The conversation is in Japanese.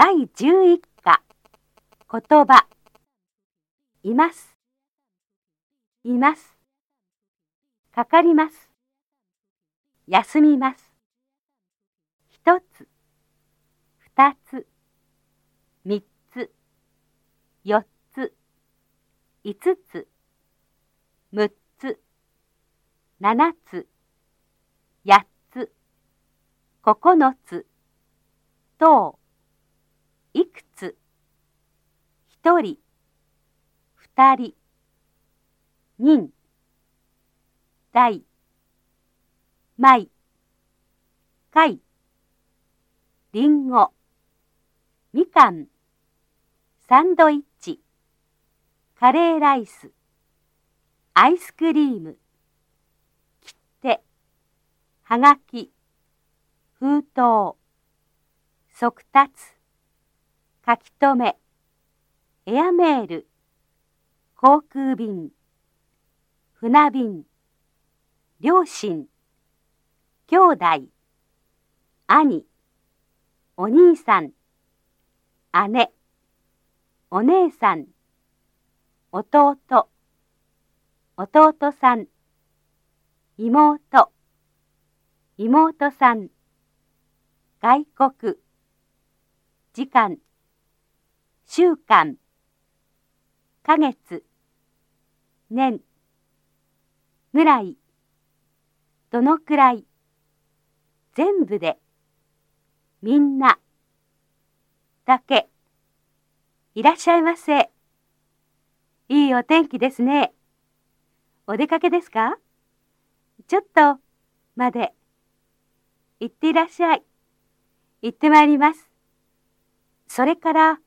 第11課。言葉。います。います。かかります。休みます。一つ。二つ。三つ。四つ。五つ。六つ。七つ。八つ。九つ。等いくつ？一人。二人。人。大米。貝りんごみかん。サンドイッチ。カレーライス。アイスクリーム。切手。はがき。封筒。速達。書き留め。エアメール。航空便。船便。両親。兄弟。兄。お兄さん。姉。お姉さん。弟。弟さん。妹。妹さん。外国。時間。週間。ヶ月。年。ぐらい。どのくらい。全部で。みんなだけ。いらっしゃいませ。いいお天気ですね。お出かけですか？ちょっとまで。行っていらっしゃい。行ってまいります。それから